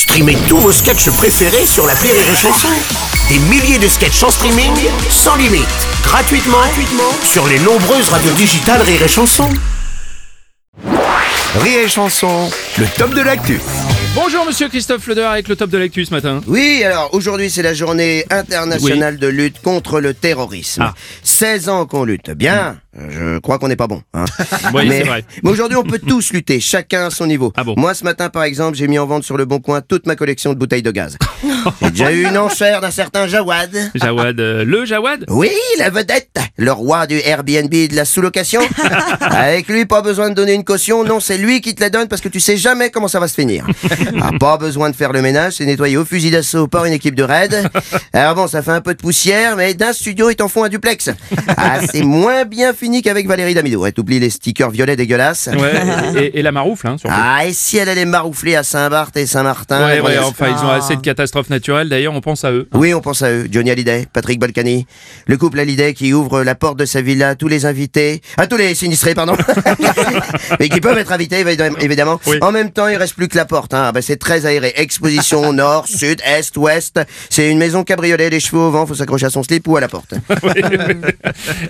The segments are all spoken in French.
Streamez tous vos sketchs préférés sur la Rire et Chanson. Des milliers de sketchs en streaming, sans limite, gratuitement, gratuitement sur les nombreuses radios digitales Rire et Chanson. Rire et chanson, le top de l'actu. Bonjour Monsieur Christophe Leder avec le top de l'actu ce matin. Oui, alors aujourd'hui c'est la journée internationale de lutte contre le terrorisme. Ah. 16 ans qu'on lutte. Bien, je crois qu'on n'est pas bon. hein. Oui, mais c'est vrai. mais aujourd'hui on peut tous lutter, chacun à son niveau. Ah bon Moi ce matin par exemple j'ai mis en vente sur le bon coin toute ma collection de bouteilles de gaz. j'ai déjà eu une enchère d'un certain Jawad. Jawad, euh, le Jawad? Oui, la vedette, le roi du Airbnb et de la sous-location. Avec lui, pas besoin de donner une caution, non, c'est lui qui te la donne parce que tu sais jamais comment ça va se finir. Ah, pas besoin de faire le ménage, c'est nettoyé au fusil d'assaut par une équipe de raid. Alors bon, ça fait un peu de poussière, mais d'un studio, ils t'en font un duplex. Ah, c'est moins bien fini qu'avec Valérie Damido. Ouais, t'oublies les stickers violets dégueulasses. Ouais, et, et la maroufle, hein, surtout. Ah, et si elle allait maroufler à Saint-Barth et Saint-Martin ouais, ouais, enfin, ils ont assez de catastrophes naturelles, d'ailleurs, on pense à eux. Oui, on pense à eux. Johnny Hallyday, Patrick Balkany. Le couple Hallyday qui ouvre la porte de sa villa à tous les invités. À tous les sinistrés, pardon. Mais qui peuvent être invités, évidemment. Oui. En même temps, il reste plus que la porte. Hein. Ah bah, c'est très aéré. Exposition nord, sud, est, ouest. C'est une maison cabriolet, les cheveux au vent, faut s'accrocher à son slip ou à la porte.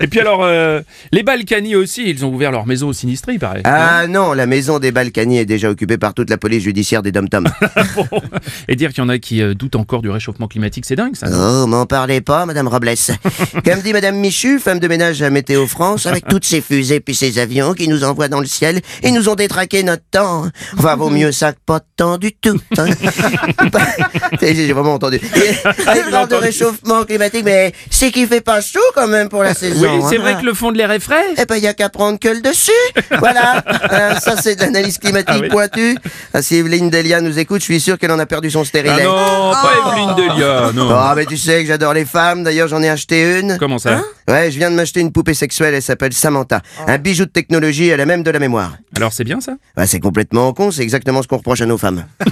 Et puis alors, euh, les Balkany aussi, ils ont ouvert leur maison au sinistré, il paraît. Ah non, la maison des Balkany est déjà occupée par toute la police judiciaire des dom-toms. Bon. Et dire qu'il y en a qui euh, doutent encore du réchauffement climatique, c'est dingue ça. non Oh, m'en parlez pas, Madame Robles. Comme dit Madame Michu, femme de ménage à Météo France, avec toutes ces fusées puis ces avions qui nous envoient dans le ciel et nous ont détraqué notre temps. Enfin, vaut mieux ça que pas de temps du tout. hein. J'ai vraiment entendu. Elle parle de réchauffement climatique, mais c'est qu'il fait pas chaud quand même pour la saison. Oui, c'est hein. vrai que le fond de l'air est frais. Eh ben, y a qu'à prendre que le dessus. Voilà. Euh, ça, c'est de l'analyse climatique Ah oui. pointue. Ah, si Evelyne Delia nous écoute, je suis sûr qu'elle en a perdu son stérilet. Ah non, pas Evelyne Delia, non. Ah, mais tu sais que j'adore les femmes. D'ailleurs, j'en ai acheté une. Comment ça Ouais, je viens de m'acheter une poupée sexuelle. Elle s'appelle Samantha. Un bijou de technologie. Elle a même de la mémoire. Alors c'est bien ça? Ouais, c'est complètement con. C'est exactement ce qu'on reproche à nos femmes.